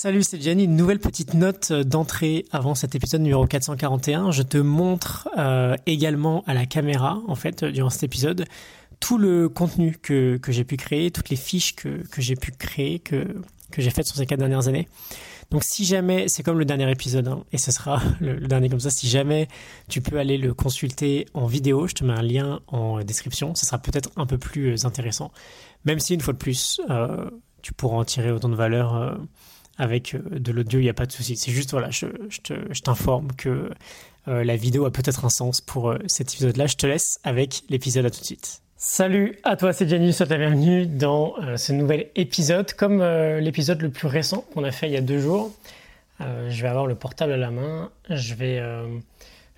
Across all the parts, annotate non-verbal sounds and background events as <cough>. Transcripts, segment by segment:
Salut, c'est Jenny. Une nouvelle petite note d'entrée avant cet épisode numéro 441. Je te montre euh, également à la caméra, en fait, durant cet épisode, tout le contenu que, que j'ai pu créer, toutes les fiches que, que j'ai pu créer, que, que j'ai faites sur ces quatre dernières années. Donc si jamais, c'est comme le dernier épisode, hein, et ce sera <laughs> le, dernier comme ça, si jamais tu peux aller le consulter en vidéo, je te mets un lien en description, ce sera peut-être un peu plus intéressant. Même si une fois de plus, euh, tu pourras en tirer autant de valeur. Euh, avec euh, de l'audio, il n'y a pas de souci. C'est juste, voilà, je, je t'informe que euh, la vidéo a peut-être un sens pour euh, cet épisode-là. Je te laisse avec l'épisode à tout de suite. Salut à toi, c'est Jenny, sois la bienvenue dans ce nouvel épisode. Comme l'épisode le plus récent qu'on a fait il y a deux jours, je vais avoir le portable à la main. Je vais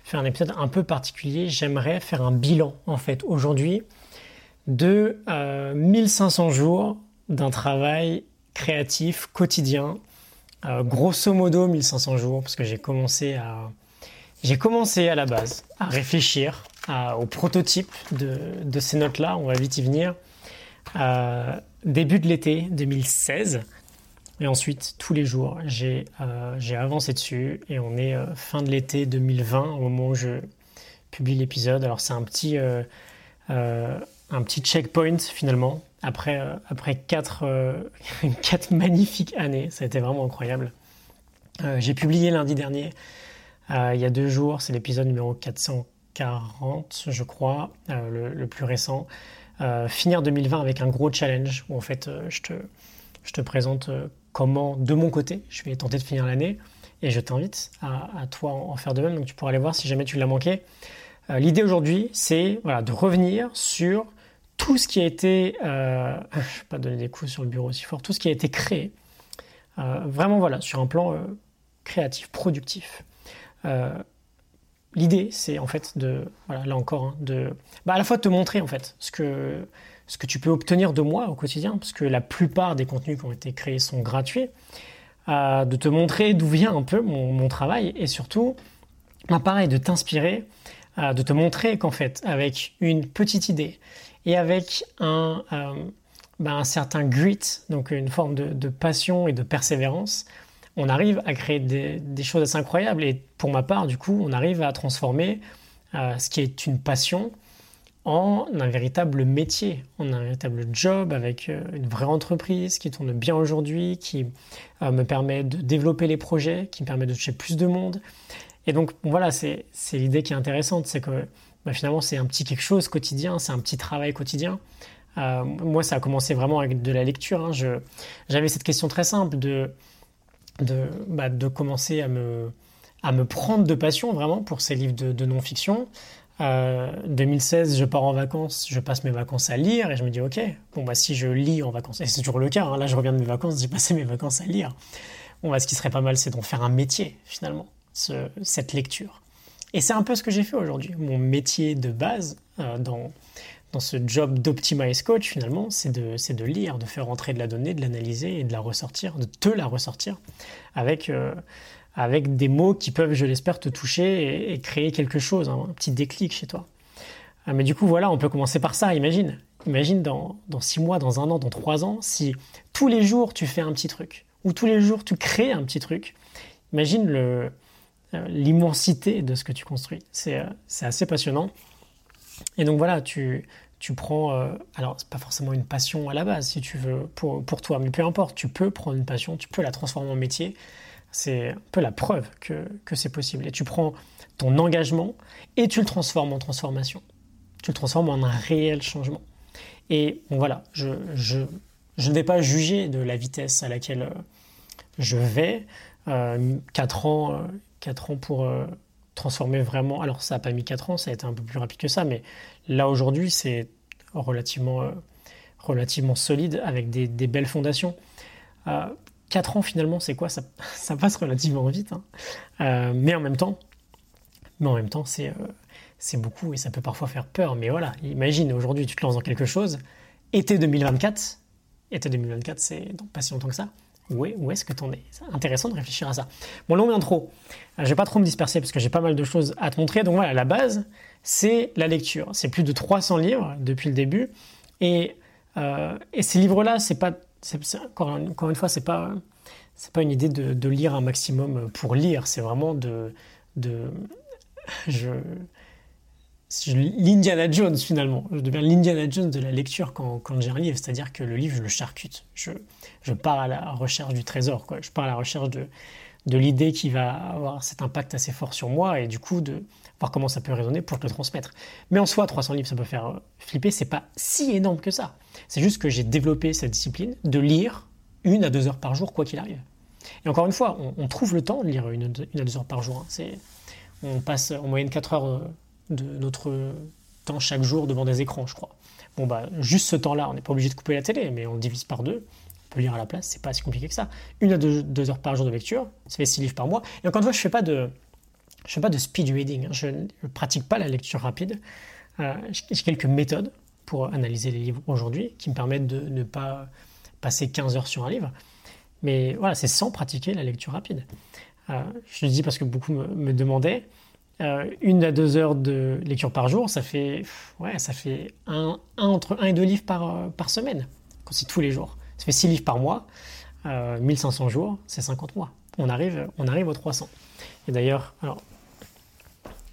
faire un épisode un peu particulier. J'aimerais faire un bilan, en fait, aujourd'hui, de 1500 jours d'un travail créatif quotidien euh, grosso modo 1500 jours, parce que j'ai commencé à, j'ai commencé à la base à réfléchir au prototype de, ces notes-là, on va vite y venir, euh, début de l'été 2016. Et ensuite, tous les jours, j'ai euh, avancé dessus et on est fin de l'été 2020 au moment où je publie l'épisode. Alors c'est un petit, un petit checkpoint finalement après, euh, après quatre, euh, <laughs> quatre, magnifiques années. Ça a été vraiment incroyable. Euh, j'ai publié lundi dernier, il y a deux jours, c'est l'épisode numéro 440, je crois, le, plus récent. finir 2020 avec un gros challenge où en fait je, te, je te présente comment, de mon côté, je vais tenter de finir l'année et je t'invite à, toi en faire de même. Donc tu pourras aller voir si jamais tu l'as manqué. L'idée aujourd'hui, c'est voilà, de revenir sur tout ce qui a été, euh, je ne vais pas donner des coups sur le bureau aussi fort, tout ce qui a été créé, euh, vraiment voilà, sur un plan euh, créatif, productif. L'idée, c'est en fait de, voilà, là encore, hein, de, bah, à la fois de te montrer en fait ce que, ce que tu peux obtenir de moi au quotidien, parce que la plupart des contenus qui ont été créés sont gratuits, de te montrer d'où vient un peu mon, mon travail et surtout, bah, pareil, de t'inspirer, de te montrer qu'en fait, avec une petite idée, et avec un, euh, ben, un certain grit, donc une forme de, passion et de persévérance, on arrive à créer des, choses assez incroyables. Et pour ma part, du coup, on arrive à transformer euh, ce qui est une passion en un véritable métier, en un véritable job avec euh, une vraie entreprise qui tourne bien aujourd'hui, qui me permet de développer les projets, qui me permet de toucher plus de monde. Et donc voilà, c'est l'idée qui est intéressante, c'est que bah, finalement c'est un petit quelque chose quotidien, c'est un petit travail quotidien. Euh, moi, ça a commencé vraiment avec de la lecture. Hein. J'avais cette question très simple de, bah, de, commencer à me, à me prendre de passion vraiment pour ces livres de, non-fiction. Euh, 2016, je pars en vacances, je passe mes vacances à lire et je me dis ok, bon bah si je lis en vacances, et c'est toujours le cas, hein. là je reviens de mes vacances, j'ai passé mes vacances à lire. Bon bah ce qui serait pas mal, c'est d'en faire un métier finalement, ce, cette lecture. Et c'est un peu ce que j'ai fait aujourd'hui. Mon métier de base euh, dans, dans ce job d'Optimize Coach, finalement, c'est de, de lire, de faire rentrer de la donnée, de l'analyser et de la ressortir, de te la ressortir avec, euh, avec des mots qui peuvent, je l'espère, te toucher et, créer quelque chose, hein, un petit déclic chez toi. Euh, mais du coup, voilà, on peut commencer par ça, imagine. Imagine dans, dans six mois, dans un an, dans trois ans, si tous les jours tu fais un petit truc, ou tous les jours tu crées un petit truc. Imagine le, l'immensité de ce que tu construis. Euh, c'est assez passionnant. Et donc voilà, tu, tu prends, euh, alors c'est pas forcément une passion à la base si tu veux pour, pour toi, mais peu importe, tu peux prendre une passion, tu peux la transformer en métier. C'est un peu la preuve que, que c'est possible. Et tu prends ton engagement et tu le transformes en transformation. Tu le transformes en un réel changement. Et bon, voilà, je, je, je, ne vais pas juger de la vitesse à laquelle je vais. Euh, 4 ans, 4 ans pour euh, transformer vraiment. Alors, ça n'a pas mis 4 ans, ça a été un peu plus rapide que ça, mais là, aujourd'hui, c'est relativement, euh, relativement solide avec des, belles fondations. 4 euh, ans, finalement, c'est quoi? Ça, <laughs> passe relativement vite. Hein. mais en même temps, mais en même temps, c'est beaucoup et ça peut parfois faire peur. Mais voilà, imagine aujourd'hui, tu te lances dans quelque chose. Été 2024, été 2024, c'est pas si longtemps que ça où, est-ce que tu en es? C'est intéressant de réfléchir à ça. Mon long intro, je vais pas trop me disperser parce que j'ai pas mal de choses à te montrer. Donc voilà, la base, c'est la lecture. C'est plus de 300 livres depuis le début. Et, euh, ces livres-là, c'est pas, encore, une fois, c'est pas, pas une idée de, lire un maximum pour lire, c'est vraiment de, de je, l'Indiana Jones finalement. Je deviens l'Indiana Jones de la lecture quand, quand j'ai un livre, c'est-à-dire que le livre, je le charcute. Je, je pars à la recherche du trésor, quoi. je pars à la recherche de, de l'idée qui va avoir cet impact assez fort sur moi et du coup de voir comment ça peut résonner pour te le transmettre. Mais en soi, 300 livres, ça peut faire euh, flipper, c'est pas si énorme que ça. C'est juste que j'ai développé cette discipline de lire une à deux heures par jour, quoi qu'il arrive. Et encore une fois, on, trouve le temps de lire une, à deux heures par jour. Hein. On passe en moyenne 4 heures euh, de notre temps chaque jour devant des écrans, je crois. Bon, bah, juste ce temps-là, on n'est pas obligé de couper la télé, mais on le divise par deux. On peut lire à la place, c'est pas si compliqué que ça. Une à deux, heures par jour de lecture, ça fait six livres par mois. Et encore une fois, je fais pas de, je fais pas de speed reading. Hein. Je ne pratique pas la lecture rapide. Euh, j'ai quelques méthodes pour analyser les livres aujourd'hui qui me permettent de ne pas passer 15 heures sur un livre. Mais voilà, c'est sans pratiquer la lecture rapide. Euh, je le dis parce que beaucoup me demandaient. Euh, une à deux heures de lecture par jour, ça fait, ouais, ça fait un, entre un et deux livres par, euh, par semaine, quand c'est tous les jours. Ça fait six livres par mois, 1500 euh, jours, c'est 50 mois. On arrive, on arrive aux 300. Et d'ailleurs, alors,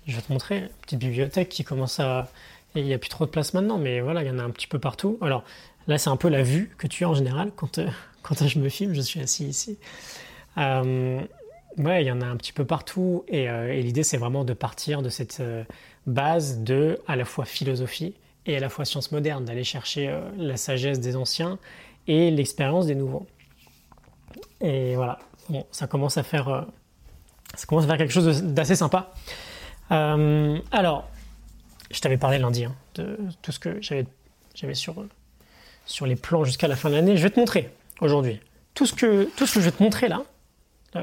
je vais te montrer une petite bibliothèque qui commence à... Il n'y a plus trop de place maintenant, mais voilà, il y en a un petit peu partout. Alors là, c'est un peu la vue que tu as en général quand, <laughs> quand je me filme, je suis assis ici. Ouais, il y en a un petit peu partout. Et, euh, l'idée, c'est vraiment de partir de cette euh, base de à la fois philosophie et à la fois science moderne, d'aller chercher euh, la sagesse des anciens et l'expérience des nouveaux. Et voilà, bon, ça commence à faire, ça commence à faire quelque chose d'assez sympa. alors, je t'avais parlé lundi hein, de tout ce que j'avais, sur, sur les plans jusqu'à la fin de l'année. Je vais te montrer aujourd'hui tout ce que tout ce que je vais te montrer là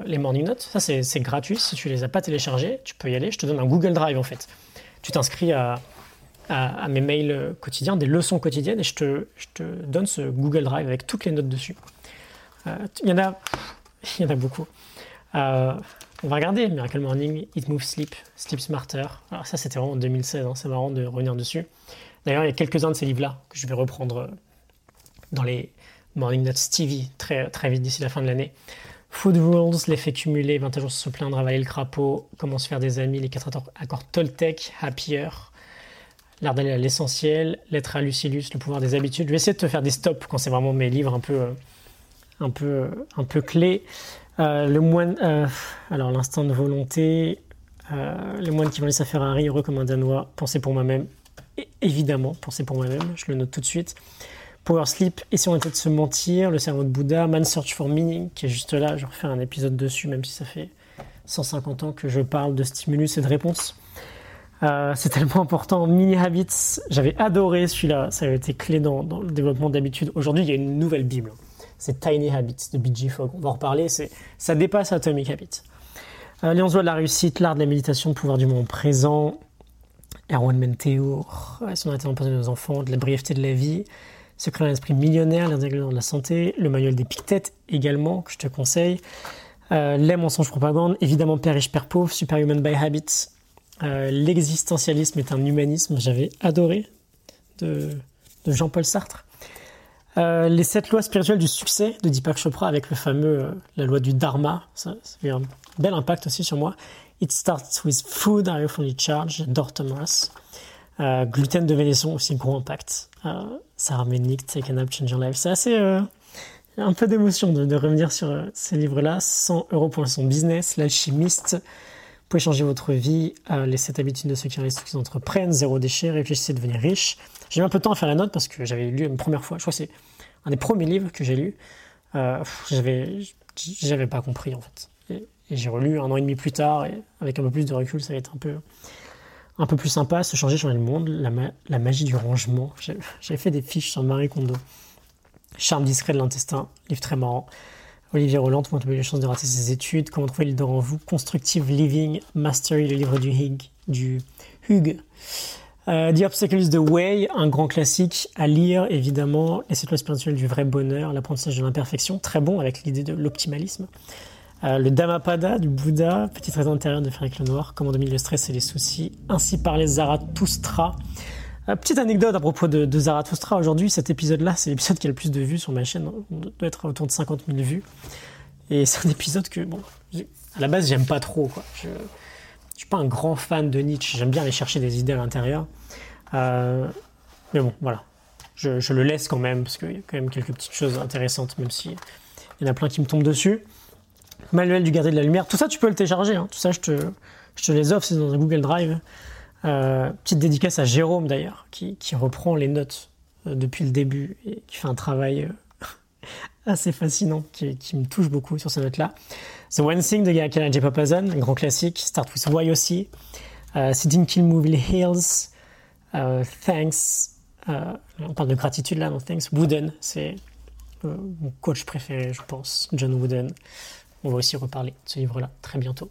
les morning notes. Ça, c'est gratuit. Si tu les as pas téléchargés, tu peux y aller. Je te donne un Google Drive en fait. Tu t'inscris à, mes mails euh, quotidiens, des leçons quotidiennes, et je te, donne ce Google Drive avec toutes les notes dessus. Euh, il y en a, <laughs> y en a beaucoup. on va regarder Miracle Morning, It Move Sleep, Sleep Smarter. Alors ça, c'était vraiment en 2016. Hein. c'est marrant de revenir dessus. D'ailleurs, il y a quelques-uns de ces livres-là que je vais reprendre dans les Morning Notes TV très, très vite d'ici la fin de l'année. Food Rules, l'effet cumulé, 21 jours se plaindre, avaler le crapaud, comment se faire des amis, les 4 accords Toltec, Happier, l'art d'aller à l'essentiel, l'être à Lucilius, le pouvoir des habitudes. Je vais essayer de te faire des stops quand c'est vraiment mes livres un peu, euh, un peu, euh, un peu clés. Euh, le moine, alors l'instant de volonté, le moine qui vend sa Ferrari, heureux comme un Danois, penser pour moi-même, évidemment, penser pour moi-même, je le note tout de suite. Power Sleep, et si de se mentir, le cerveau de Bouddha, Man Search for Meaning, qui est juste là, je refais un épisode dessus, même si ça fait 150 ans que je parle de stimulus et de réponse. Euh, c'est tellement important. Mini Habits, j'avais adoré celui-là, ça avait été clé dans, le développement d'habitude. Aujourd'hui, il y a une nouvelle Bible. C'est Tiny Habits de B.G. Fogg. On va en reparler, ça dépasse Atomic Habits. Euh, de la réussite, l'art de la méditation, le pouvoir du moment présent. Erwan Menteur, son intérêt de nos enfants, de la brièveté de la vie. Secret d'un esprit millionnaire, les de la santé, le manuel des piquettes également, que je te conseille. Euh, les mensonges propagande, évidemment Père riche, Père pauvre, Superhuman by Habits. Euh, L'existentialisme est un humanisme, j'avais adoré, de, Jean-Paul Sartre. Euh, les sept lois spirituelles du succès de Deepak Chopra avec le fameux, la loi du Dharma, ça, ça fait un bel impact aussi sur moi. It starts with food, you fully charged, j'adore Thomas. Euh, gluten de Vénesson aussi, gros impact. Euh, Sarah Mennick, Take a Nap, Change Your Life. C'est assez. Euh, un peu d'émotion de, revenir sur euh, ces livres-là. 100 euros pour son business, L'alchimiste. Vous pouvez changer votre vie. les 7 habitudes de ceux qui restent, qui entreprennent. Zéro déchet. Réfléchissez à devenir riche. J'ai mis un peu de temps à faire la note parce que j'avais lu une première fois. Je crois que c'est un des premiers livres que j'ai lu. j'avais, j'avais pas compris en fait. Et, et j'ai relu un an et demi plus tard et avec un peu plus de recul, ça va être un peu un peu plus sympa, se changer, changer le monde, la, magie du rangement. J'avais fait des fiches sur Marie Kondo. Charme discret de l'intestin, livre très marrant. Olivier Roland, comment trouver les chances de rater ses études, comment trouver l'idée en vous, Constructive Living, Mastery, le livre du Hig, du Hug. Euh, The Obstacle is the Way, un grand classique à lire, évidemment. Les sept spirituelles du vrai bonheur, l'apprentissage de l'imperfection, très bon avec l'idée de l'optimalisme. Euh, le Dhammapada du Bouddha, petit trésor intérieur de Frédéric Lenoir, comment dominer le stress et les soucis, ainsi parlait Zarathustra. Euh, petite anecdote à propos de, Zarathustra, aujourd'hui cet épisode-là, c'est l'épisode qui a le plus de vues sur ma chaîne, on doit être autour de 50 000 vues. Et c'est un épisode que, bon, à la base, j'aime pas trop. Quoi. Je, suis pas un grand fan de Nietzsche. J'aime bien aller chercher des idées à l'intérieur. Euh, mais bon, voilà. Je, je, le laisse quand même, parce qu'il y a quand même quelques petites choses intéressantes, même si y en a plein qui me tombent dessus. Manuel du gardien de la lumière. Tout ça, tu peux le télécharger. Hein. Tout ça, je te, je te les offre. C'est dans un Google Drive. Euh, petite dédicace à Jérôme, d'ailleurs, qui, qui, reprend les notes euh, depuis le début et qui fait un travail euh, <laughs> assez fascinant, qui, qui, me touche beaucoup sur ces notes-là. The One Thing de Gakala J. Papazan, un grand classique. Start with Why aussi. Sitting Kill Movie Hills. Thanks. On parle de gratitude là, non Thanks. Wooden, c'est mon coach préféré, je pense. John Wooden. On va aussi reparler de ce livre-là très bientôt.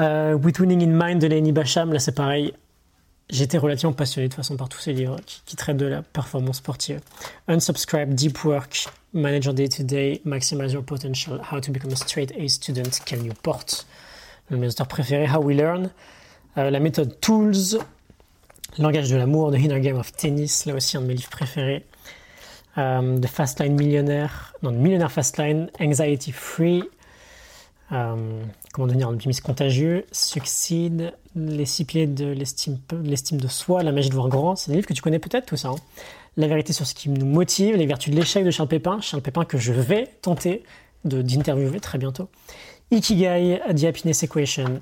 Uh, With Winning in Mind de Lenny Basham, là c'est pareil. J'étais relativement passionné de toute façon par tous ces livres qui, traitent de la performance sportive. Unsubscribe, Deep Work, Manage your Day to Day, Maximize Your Potential, How to Become a Straight A Student, Cal Newport. De mes auteurs préférés, How We Learn. Euh, la méthode Tools, Langage de l'amour, The Inner Game of Tennis, là aussi un de mes livres préférés. Euh, The Fastline Millionnaire, non, Millionaire Fastline, Anxiety Free, euh, comment devenir un optimiste contagieux, Succeed, Les six piliers de l'estime de soi, La magie de voir grand, c'est des livres que tu connais peut-être tout ça. Hein. La vérité sur ce qui nous motive, Les vertus de l'échec de Charles Pépin, Charles Pépin que je vais tenter d'interviewer très bientôt. Ikigai, The Happiness Equation,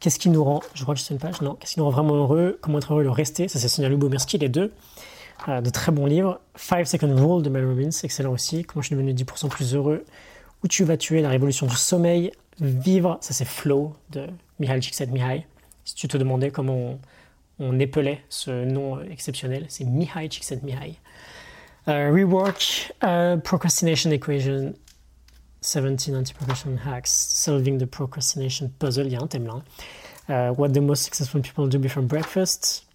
Qu'est-ce qui nous rend, je crois que c'est une page, non, qu'est-ce qui nous rend vraiment heureux, comment être heureux le rester, ça c'est Sonia Lubomirski, les deux. Euh, de très bons livres. Five Second Rule de Mel Robbins, excellent aussi. Comment je suis devenu 10% plus heureux? Où tu vas tuer la révolution du sommeil? Vivre, ça c'est Flow de Mihaly Csikszentmihalyi. Si tu te demandais comment on, épelait ce nom exceptionnel, c'est Mihaly Csikszentmihalyi. Uh, rework, uh, Procrastination Equation, 17 anti-procrastination hacks, solving the procrastination puzzle, il y a un thème là. Uh, what the most successful people do before breakfast.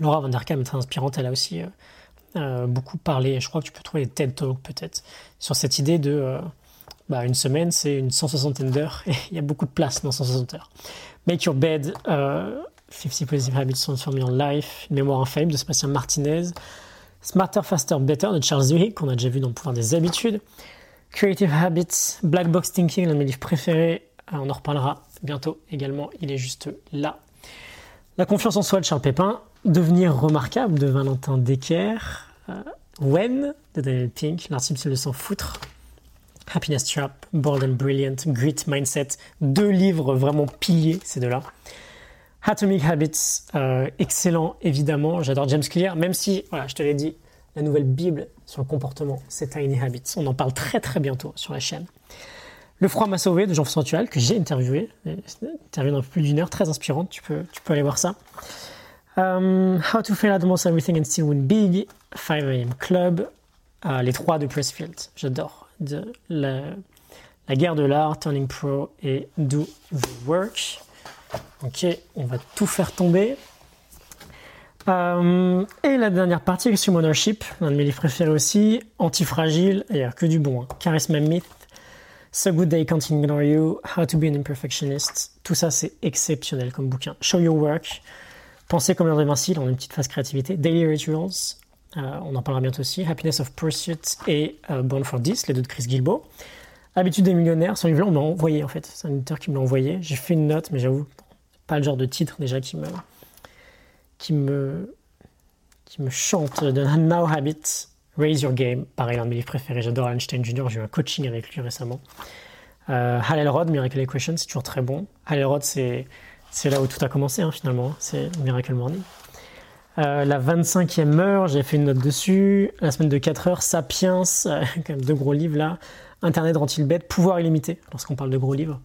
Laura Van Der Kam est très inspirante, elle a aussi euh, euh, beaucoup parlé, je crois que tu peux trouver des TED Talks peut-être, sur cette idée de euh, bah, une semaine, c'est une 160 d'heures et il y a beaucoup de place dans 160 heures. Make Your Bed, 50 Positive Habits Transform Your Life, une mémoire infaillible de Sébastien Martinez, Smarter, Faster, Better de Charles Duhigg, qu'on a déjà vu dans le pouvoir des habitudes, Creative Habits, Black Box Thinking, l'un de mes livres préférés, on en reparlera bientôt également, il est juste là. La confiance en soi de Charles Pépin, Devenir remarquable de Valentin Decker, euh, When? De Daniel Pink, L'artiste de s'en foutre, Happiness Trap, Bold and Brilliant, Grit Mindset, deux livres vraiment piliers, ces deux-là. Atomic Habits, euh, excellent évidemment, j'adore James Clear, même si, voilà, je te l'ai dit, la nouvelle Bible sur le comportement, c'est Tiny Habits. On en parle très très bientôt sur la chaîne. Le froid m'a sauvé de Jean-François Tual, que j'ai interviewé, interviewé dans plus d'une heure, très inspirante, tu peux, tu peux aller voir ça. Um, How to Fail at Almost Everything and Still Win Big, 5 AM Club, uh, les trois de Pressfield, j'adore. La, la, guerre de l'art, Turning Pro et Do the Work. Ok, on va tout faire tomber. Um, et la dernière partie, Extreme Ownership, l'un de mes livres préférés aussi, Antifragile, il n'y a que du bon. Hein. Charisma Myth, So Good Day Can't Ignore You, How to Be an Imperfectionist, tout ça c'est exceptionnel comme bouquin. Show Your Work, Penser comme l'heure invincible, on a une petite phase créativité. Daily Rituals, euh, on en parlera bientôt aussi. Happiness of Pursuit et euh, Born for This, les deux de Chris Gilbo. Habitude des millionnaires, ce livre-là, on m'a envoyé en fait. C'est un éditeur qui me l'a envoyé. J'ai fait une note, mais j'avoue, pas le genre de titre déjà qui me, qui me, qui me chante. de Now Habit, Raise Your Game. Pareil, un de mes livres préférés. J'adore Einstein Jr. J'ai eu un coaching avec lui récemment. Euh, Hal Elrod, Miracle Equation, c'est toujours très bon. Hal Elrod, c'est c'est là où tout a commencé hein, finalement, c'est Miracle Morning. Euh, la 25e heure, j'ai fait une note dessus. La semaine de 4 heures, Sapiens, euh, <laughs> quand même deux gros livres là. Internet rend-il bête? Pouvoir illimité, lorsqu'on parle de gros livres.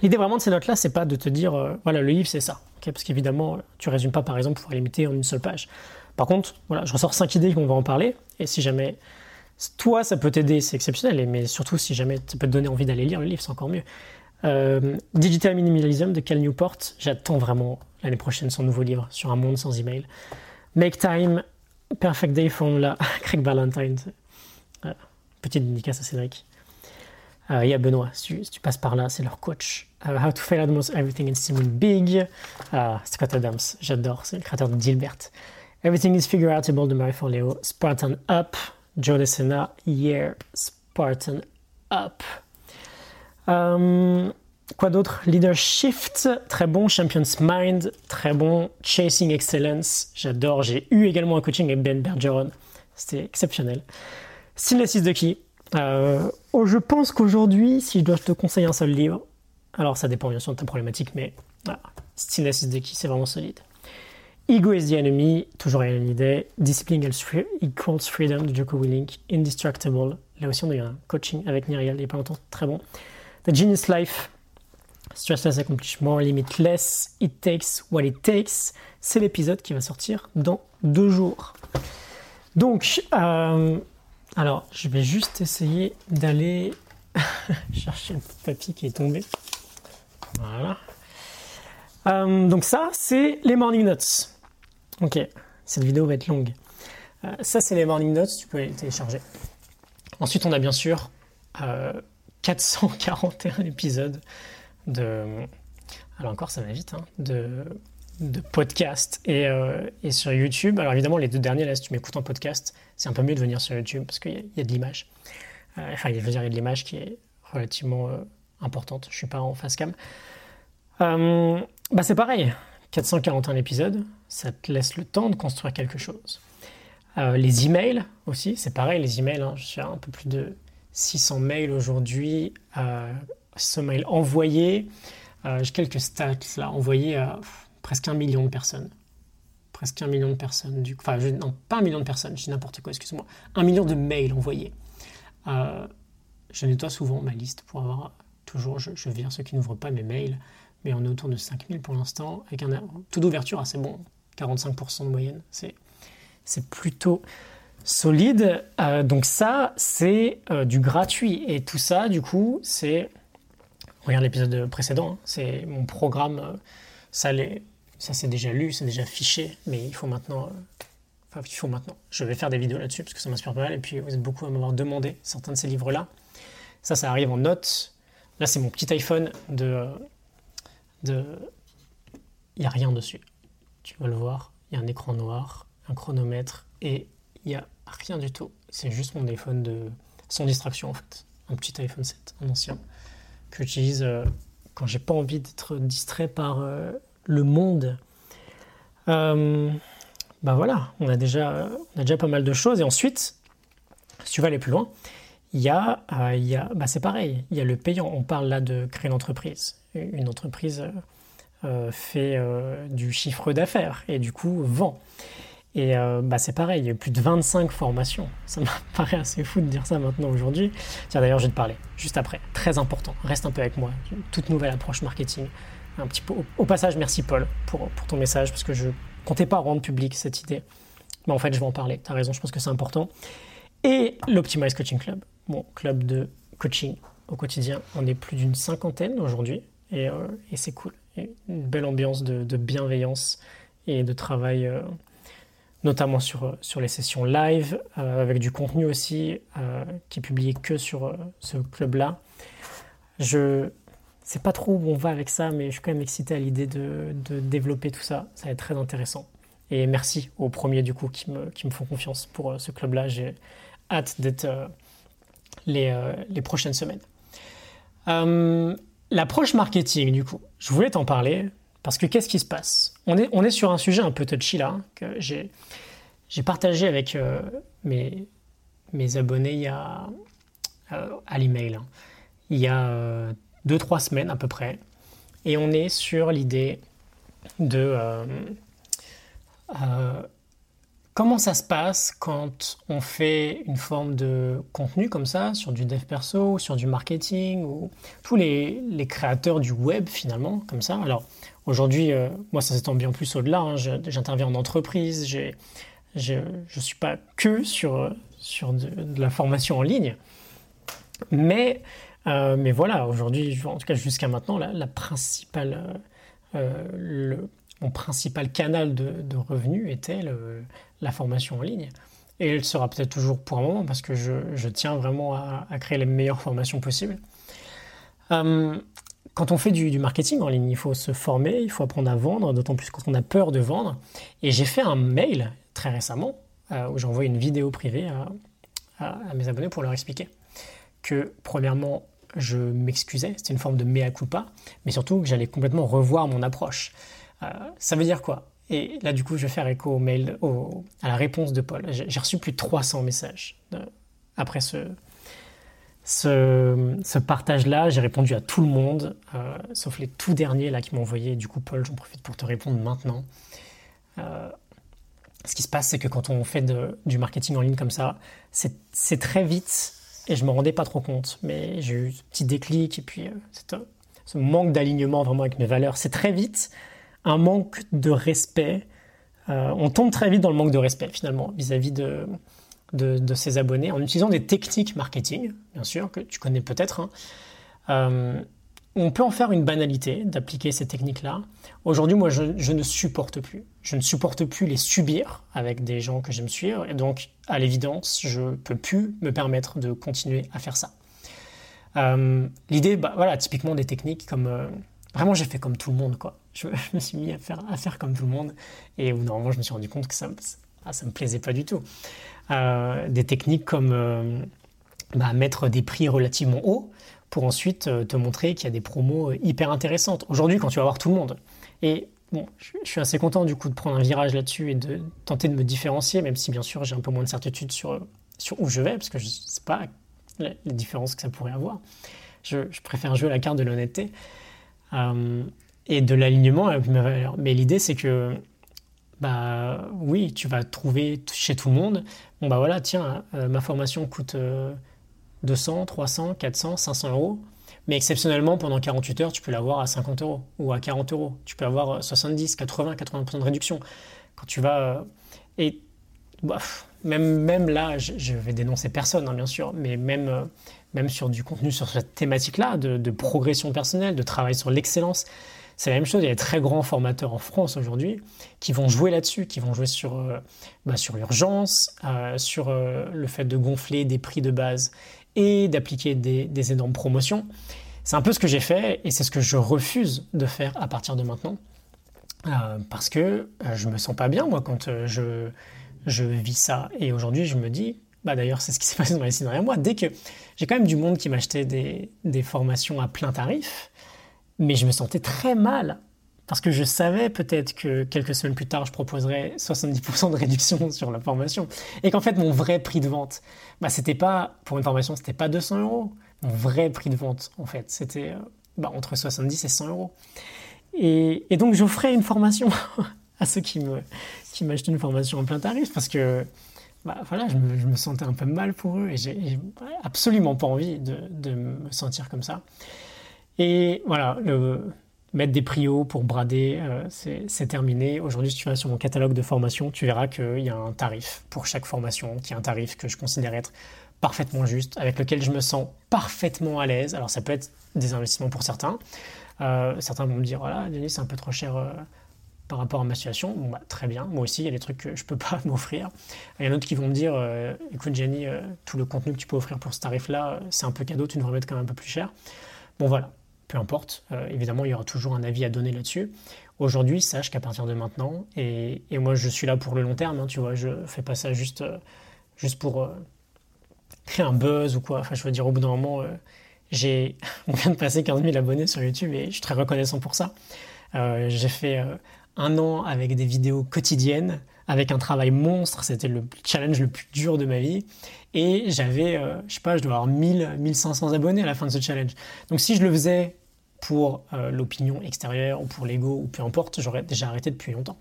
L'idée vraiment de ces notes-là, c'est pas de te dire, euh, voilà, le livre c'est ça. parce qu'évidemment, tu résumes pas par exemple Pouvoir illimité en une seule page. Par contre, voilà, je ressors 5 idées qu'on va en parler. Et si jamais toi, ça peut t'aider, c'est exceptionnel. Mais surtout, si jamais ça peut te donner envie d'aller lire le livre, c'est encore mieux. Euh, Digital Minimalism de Cal Newport. J'attends vraiment l'année prochaine son nouveau livre sur un monde sans email. Make Time, Perfect Day Formula, <laughs> Craig Valentine. Euh, petite dédicace à Cédric. Euh, il y a Benoît, si tu, passes par là, c'est leur coach. How to Fail Almost Everything and Still Big. Scott Adams, j'adore, c'est le créateur de Dilbert. Everything is Figure Outable de Marie Forleo. Spartan Up, Joe DeSena, Yeah, Spartan Up. Quoi d'autre? Leadership, très bon. Champions Mind, très bon. Chasing Excellence, j'adore. J'ai eu également un coaching avec Ben Bergeron. C'était exceptionnel. Qui? Euh, oh, Je pense qu'aujourd'hui, si je dois te conseiller un seul livre, alors ça dépend bien sûr de ta problématique, mais voilà, de qui? C'est vraiment solide. Ego is the enemy, toujours une idée. Discipline equals freedom de Joko Willink. Indestructible, là aussi on a eu un coaching avec Myriel il n'y a pas longtemps, très bon. The Genius Life, Stressless Accomplishment, Limitless, It Takes What It Takes. C'est l'épisode qui va sortir dans deux jours. Donc, euh, alors, je vais juste essayer d'aller <laughs> chercher le papier qui est tombé. Voilà. Euh, donc ça, c'est les morning notes. Ok, cette vidéo va être longue. Euh, ça, c'est les morning notes, tu peux les télécharger. Ensuite, on a bien sûr 441 épisodes de... Alors encore, ça va vite, hein, de de podcast euh, et, sur YouTube. Alors évidemment, les deux derniers, là, si tu m'écoutes en podcast, c'est un peu mieux de venir sur YouTube parce qu'il y, a de l'image. Euh, enfin, il y a de l'image qui est relativement euh, importante. Je suis pas en face cam. bah c'est pareil. 441 épisodes, ça te laisse le temps de construire quelque chose. les emails aussi, c'est pareil, les emails, hein, je suis à un peu plus de 600 mails aujourd'hui. Ce mail envoyé, j'ai quelques stats là, envoyés à presque un million de personnes. Presque un million de personnes. Du, enfin, non, pas un million de personnes, je dis n'importe quoi, excuse-moi. Un million de mails envoyés. Euh, je nettoie souvent ma liste pour avoir toujours, je, je vire ceux qui n'ouvrent pas mes mails, mais on est autour de 5000 pour l'instant, avec un taux d'ouverture assez bon, 45% de moyenne. C'est, c'est plutôt solide. Euh, donc ça, c'est euh, du gratuit. Et tout ça, du coup, c'est... Regarde l'épisode précédent, hein. c'est mon programme, ça les, ça c'est déjà lu, c'est déjà fiché, mais il faut maintenant. Euh, enfin, il faut maintenant. Je vais faire des vidéos là-dessus parce que ça m'inspire pas mal. Et puis vous êtes beaucoup à m'avoir demandé certains de ces livres-là. Ça, ça arrive en notes. Là, c'est mon petit iPhone de. Euh, de... Il n'y a rien dessus. Tu vas le voir. Il y a un écran noir, un chronomètre et il n'y a rien du tout. C'est juste mon iPhone de. sans distraction en fait. Un petit iPhone 7, un ancien, que j'utilise euh, quand j'ai pas envie d'être distrait par le monde. Euh, ben voilà, on a, déjà, on a déjà pas mal de choses. Et ensuite, si tu vas aller plus loin, il y a, euh, a bah c'est pareil, il y a le payant. On parle là de créer une entreprise. Une entreprise euh, fait du chiffre d'affaires et du coup vend. Et bah c'est pareil, il y a plus de 25 formations. Ça me <laughs> paraît assez fou de dire ça maintenant aujourd'hui. Tiens d'ailleurs je vais te parler juste après. Très important, reste un peu avec moi. toute nouvelle approche marketing un petit peu. Au, passage, merci Paul pour, pour, ton message, parce que je comptais pas rendre public cette idée. Mais en fait, je vais en parler. Tu as raison, je pense que c'est important. Et l'Optimize Coaching Club, mon club de coaching au quotidien. On est plus d'une cinquantaine aujourd'hui, et, euh, et c'est cool. une belle ambiance de, de, bienveillance et de travail, euh, notamment sur, sur les sessions live, euh, avec du contenu aussi qui est publié que sur ce club-là. Je c'est pas trop où on va avec ça, mais je suis quand même excité à l'idée de, développer tout ça. Ça va être très intéressant. Et merci aux premiers du coup qui me, qui me font confiance pour euh, ce club-là. J'ai hâte d'être euh, les, euh, les, prochaines semaines. L'approche marketing du coup, je voulais t'en parler parce que qu'est-ce qui se passe? On est, on est sur un sujet un peu touchy là hein, que j'ai partagé avec mes, mes abonnés y a, à l'email. Hein. Il y a deux, trois semaines à peu près. Et on est sur l'idée de euh, euh, comment ça se passe quand on fait une forme de contenu comme ça, sur du dev perso, sur du marketing, ou tous les, créateurs du web finalement, comme ça? Alors aujourd'hui, euh, moi ça s'étend bien plus au-delà, hein. j'interviens en entreprise, je ne suis pas que sur, de, la formation en ligne, mais euh, voilà, aujourd'hui, en tout cas jusqu'à maintenant, la, principale, euh, le, mon principal canal de, de revenus était la formation en ligne. Et elle sera peut-être toujours pour un moment parce que je, tiens vraiment à, créer les meilleures formations possibles. Euh, quand on fait du, marketing en ligne, il faut se former, il faut apprendre à vendre, d'autant plus quand on a peur de vendre. Et j'ai fait un mail très récemment où j'envoie une vidéo privée à, à, mes abonnés pour leur expliquer que, premièrement, je m'excusais, c'était une forme de mea culpa, mais surtout que j'allais complètement revoir mon approche. Euh, ça veut dire quoi? Et là, du coup, je vais faire écho au mail, à la réponse de Paul. J'ai reçu plus de 300 messages après ce, ce, partage-là. J'ai répondu à tout le monde, euh, sauf les tout derniers là qui m'ont envoyé. Du coup, Paul, j'en profite pour te répondre maintenant. Euh, ce qui se passe, c'est que quand on fait du marketing en ligne comme ça, c'est très vite, et je me rendais pas trop compte, mais j'ai eu ce petit déclic, et puis euh, ce manque d'alignement vraiment avec mes valeurs, c'est très vite un manque de respect. Euh, on tombe très vite dans le manque de respect finalement vis-à-vis de, de, ses abonnés en utilisant des techniques marketing, bien sûr, que tu connais peut-être. Hein. Euh, on peut en faire une banalité d'appliquer ces techniques-là. Aujourd'hui, moi, je, ne supporte plus. Je ne supporte plus les subir avec des gens que j'aime suivre. Et donc, à l'évidence, je ne peux plus me permettre de continuer à faire ça. Euh, l'idée, bah, voilà, typiquement des techniques comme... Vraiment, j'ai fait comme tout le monde, quoi. <laughs> Je, me suis mis à faire, comme tout le monde. Et normalement, je me suis rendu compte que ça ne ah, me plaisait pas du tout. Euh, des techniques comme bah, mettre des prix relativement hauts pour ensuite euh, te montrer qu'il y a des promos euh, hyper intéressantes. Aujourd'hui, quand tu vas voir tout le monde. Et bon, je suis assez content du coup de prendre un virage là-dessus et de tenter de me différencier, même si bien sûr j'ai un peu moins de certitude sur, où je vais, parce que je ne sais pas les différences que ça pourrait avoir. Je, préfère jouer la carte de l'honnêteté euh, et de l'alignement avec mes valeurs. Mais l'idée, c'est que, bah oui, tu vas trouver chez tout le monde, bon bah voilà, tiens, ma formation coûte... 200, 300, 400, 500 euros. Mais exceptionnellement, pendant 48 heures, tu peux l'avoir à 50 euros ou à 40 euros. Tu peux avoir 70, 80, 80% de réduction. Quand tu vas. Euh, et bah, même, même là, je, vais dénoncer personne, hein, bien sûr, mais même, euh, même sur du contenu sur cette thématique-là, de, progression personnelle, de travail sur l'excellence, c'est la même chose. Il y a des très grands formateurs en France aujourd'hui qui vont jouer là-dessus, qui vont jouer sur, euh, bah, sur l'urgence, sur le fait de gonfler des prix de base et d'appliquer des, énormes promotions. C'est un peu ce que j'ai fait et c'est ce que je refuse de faire à partir de maintenant. Euh, parce que euh, je me sens pas bien, moi, quand euh, je, vis ça. Et aujourd'hui, je me dis, bah d'ailleurs, c'est ce qui s'est passé dans les six derniers mois, dès que j'ai quand même du monde qui m'achetait des formations à plein tarif, mais je me sentais très mal parce que je savais peut-être que quelques semaines plus tard, je proposerais 70% de réduction <laughs> sur la formation. Et qu'en fait, mon vrai prix de vente, bah, c'était pas, pour une formation, c'était pas 200 euros. Mon vrai prix de vente, en fait, c'était euh, bah, entre 70 et 100 euros. Et, donc, j'offrais une formation <laughs> à ceux qui me, qui m'achetaient une formation en plein tarif parce que, bah, voilà, je me, je me, sentais un peu mal pour eux et j'ai absolument pas envie de, de me sentir comme ça. Et voilà, mettre des prios pour brader, euh, c'est terminé. Aujourd'hui, si tu vas sur mon catalogue de formation, tu verras qu'il y a un tarif pour chaque formation, qui est un tarif que je considère être parfaitement juste, avec lequel je me sens parfaitement à l'aise. Alors ça peut être des investissements pour certains. Euh, certains vont me dire, voilà, Denis, c'est un peu trop cher euh, par rapport à ma situation. Bon, bah, très bien, moi aussi, il y a des trucs que je ne peux <laughs> pas m'offrir. Il y en a d'autres qui vont me dire, écoute Jenny, tout le contenu que tu peux offrir pour ce tarif-là, c'est un peu cadeau, tu devrais mettre quand même un peu plus cher. Bon voilà, peu importe, euh, évidemment, il y aura toujours un avis à donner là-dessus. Aujourd'hui, sache qu'à partir de maintenant, et, moi je suis là pour le long terme, hein, tu vois, je fais pas ça juste, euh, juste pour euh, créer un buzz ou quoi. Enfin, je veux dire, au bout d'un moment, j'ai, <laughs> on vient de passer 15 000 abonnés sur YouTube et je suis très reconnaissant pour ça. j'ai fait un an avec des vidéos quotidiennes, avec un travail monstre, c'était le challenge le plus dur de ma vie. Et j'avais, je sais pas, je dois avoir 1000, 1500 abonnés à la fin de ce challenge. Donc si je le faisais pour euh, l'opinion extérieure ou pour l'ego ou peu importe, j'aurais déjà arrêté depuis longtemps.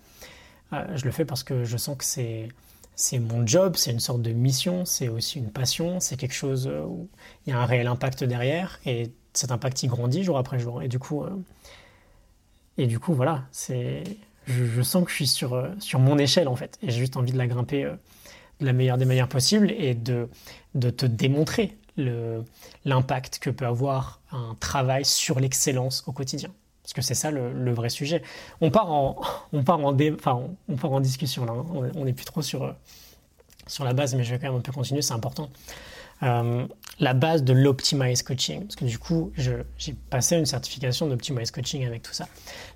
Euh, je le fais parce que je sens que c'est mon job, c'est une sorte de mission, c'est aussi une passion, c'est quelque chose où il y a un réel impact derrière et cet impact il grandit jour après jour. Et du coup euh, et du coup voilà c'est je, sens que je suis sur sur mon échelle en fait. Et j'ai juste envie de la grimper de la meilleure des manières possibles et de de te démontrer l'impact que peut avoir un travail sur l'excellence au quotidien. Parce que c'est ça le, vrai sujet. On part en, <laughs> on part en, en discussion là. Hein. On n'est plus trop sur, sur la base, mais je vais quand même un peu continuer, c'est important. Euh, la base de l'Optimize Coaching, parce que du coup, j'ai passé une certification d'Optimize Coaching avec tout ça.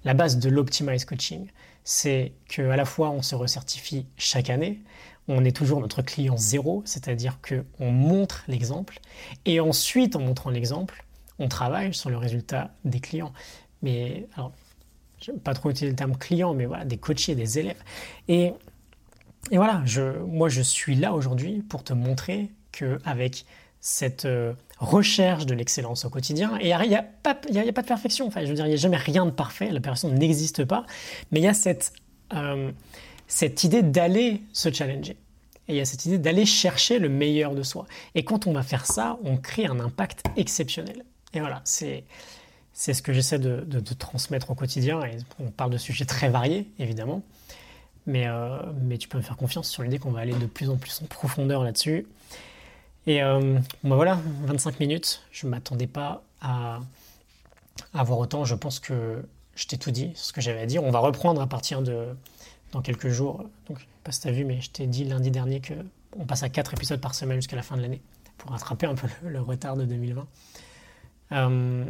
La base de l'Optimize Coaching, c'est qu'à la fois on se recertifie chaque année, on est toujours notre client zéro, c'est-à-dire qu'on montre l'exemple, et ensuite, en montrant l'exemple, on travaille sur le résultat des clients. Mais alors, pas trop utiliser le terme client, mais voilà, des coachés, des élèves. Et, et voilà, je, moi je suis là aujourd'hui pour te montrer qu'avec cette euh, recherche de l'excellence au quotidien, et il n'y a, pas, y a, pas de perfection, enfin, je veux dire, il n'y a jamais rien de parfait, la perfection n'existe pas, mais il y a cette, euh, cette idée d'aller se challenger. Et il y a cette idée d'aller chercher le meilleur de soi. Et quand on va faire ça, on crée un impact exceptionnel. Et voilà, c'est c'est ce que j'essaie de, transmettre au quotidien. Et on parle de sujets très variés, évidemment. Mais, euh, mais tu peux me faire confiance sur l'idée qu'on va aller de plus en plus en profondeur là-dessus. Et euh, bah voilà, 25 minutes. Je ne m'attendais pas à, avoir autant. Je pense que je t'ai tout dit, ce que j'avais à dire. On va reprendre à partir de dans quelques jours. Donc, je sais pas si tu as vu, mais je t'ai dit lundi dernier qu'on passe à 4 épisodes par semaine jusqu'à la fin de l'année pour rattraper un peu le, retard de 2020. Euh,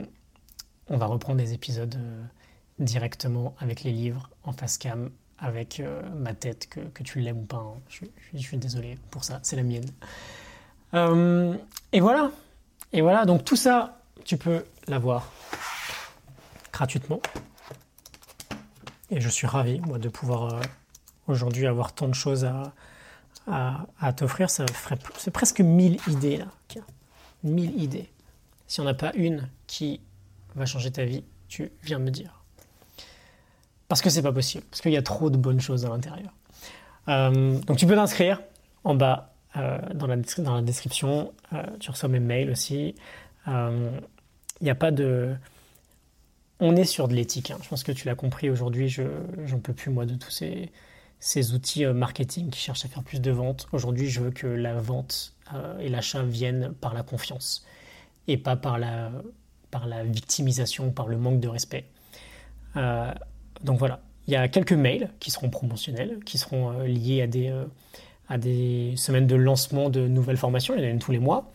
on va reprendre des épisodes euh, directement avec les livres, en face cam, avec euh, ma tête, que, tu l'aimes ou pas. Hein. Je, suis désolé pour ça, c'est la mienne. et voilà. Et voilà, donc tout ça, tu peux l'avoir gratuitement. Et je suis ravi, moi, de pouvoir aujourd'hui avoir tant de choses à, t'offrir. Ça ferait, c'est presque 1000 idées là. 1000 idées. Si on n'a pas une qui va changer ta vie, tu viens me dire. Parce que c'est pas possible, parce qu'il y a trop de bonnes choses à l'intérieur. Euh, donc tu peux t'inscrire en bas euh, dans, la, dans, la, description. Euh, tu reçois mes mails aussi. Il n'y a pas de. On est sur de l'éthique. Hein. Je pense que tu l'as compris aujourd'hui. Je j'en peux plus moi de tous ces outils marketing qui cherchent à faire plus de ventes. Aujourd'hui, je veux que la vente et l'achat viennent par la confiance et pas par la victimisation, par le manque de respect. Euh, donc voilà, il y a quelques mails qui seront promotionnels, qui seront euh, liés à des, euh, à des semaines de lancement de nouvelles formations, il y en a une tous les mois.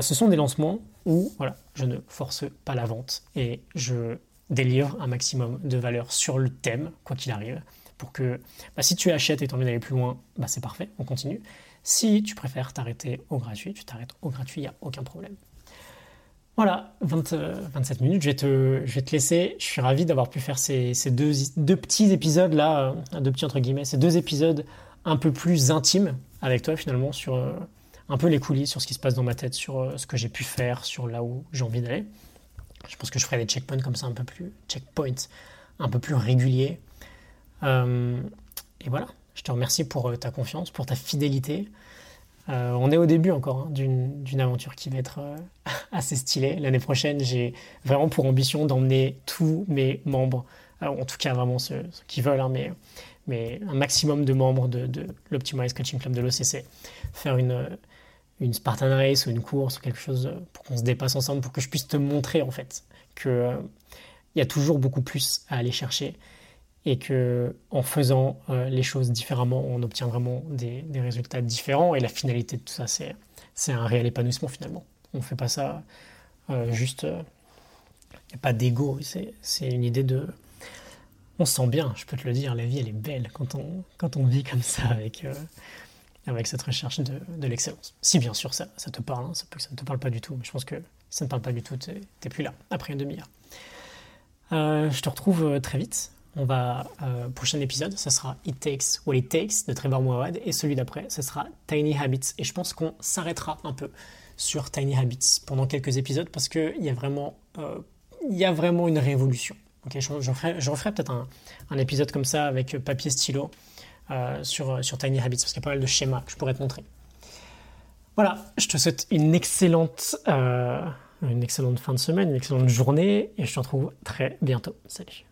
ce sont des lancements où voilà, je ne force pas la vente et je délivre un maximum de valeur sur le thème, quoi qu'il arrive, pour que bah, si tu achètes et tu as envie d'aller plus loin, bah, c'est parfait, on continue. Si tu préfères t'arrêter au gratuit, tu t'arrêtes au gratuit, il n'y a aucun problème. Voilà, 27 euh, minutes, je vais, te, laisser. Je suis ravi d'avoir pu faire ces, deux, deux, petits épisodes là, euh, deux petits entre guillemets, ces deux épisodes un peu plus intimes avec toi finalement sur euh, un peu les coulisses, sur ce qui se passe dans ma tête, sur ce que j'ai pu faire, sur là où j'ai envie d'aller. Je pense que je ferai des checkpoints comme ça un peu plus, checkpoints un peu plus réguliers. et voilà, je te remercie pour ta confiance, pour ta fidélité. Euh, on est au début encore hein, d'une aventure qui va être euh, <laughs> assez stylée. L'année prochaine, j'ai vraiment pour ambition d'emmener tous mes membres, euh, en tout cas vraiment ceux, qui veulent, hein, mais, mais, un maximum de membres de, de l'Optimize Coaching Club de l'OCC, faire une, une Spartan Race ou une course ou quelque chose pour qu'on se dépasse ensemble, pour que je puisse te montrer en fait qu'il il y a toujours beaucoup plus à aller chercher et que en faisant euh, les choses différemment, on obtient vraiment des, résultats différents. Et la finalité de tout ça, c'est, c'est un réel épanouissement finalement. On ne fait pas ça euh, juste. Il euh, n'y a pas d'ego. C'est, c'est une idée de. On se sent bien, je peux te le dire. La vie, elle est belle quand on, quand on vit comme ça avec, avec cette recherche de, l'excellence. Si bien sûr ça, ça te parle, hein, ça peut que ça ne te parle pas du tout, mais je pense que ça ne parle pas du tout, tu n'es plus là après une demi-heure. je te retrouve très vite on va, euh, prochain épisode, ça sera It Takes What It Takes de Trevor Moawad et celui d'après, ce sera Tiny Habits. Et je pense qu'on s'arrêtera un peu sur Tiny Habits pendant quelques épisodes parce qu'il y, a vraiment, euh, y a vraiment une révolution. Okay, je, referai, peut-être un, épisode comme ça avec papier stylo euh, sur, sur Tiny Habits parce qu'il y a pas mal de schémas que je pourrais te montrer. Voilà, je te souhaite une excellente, une excellente fin de semaine, une excellente journée et je te retrouve très bientôt. Salut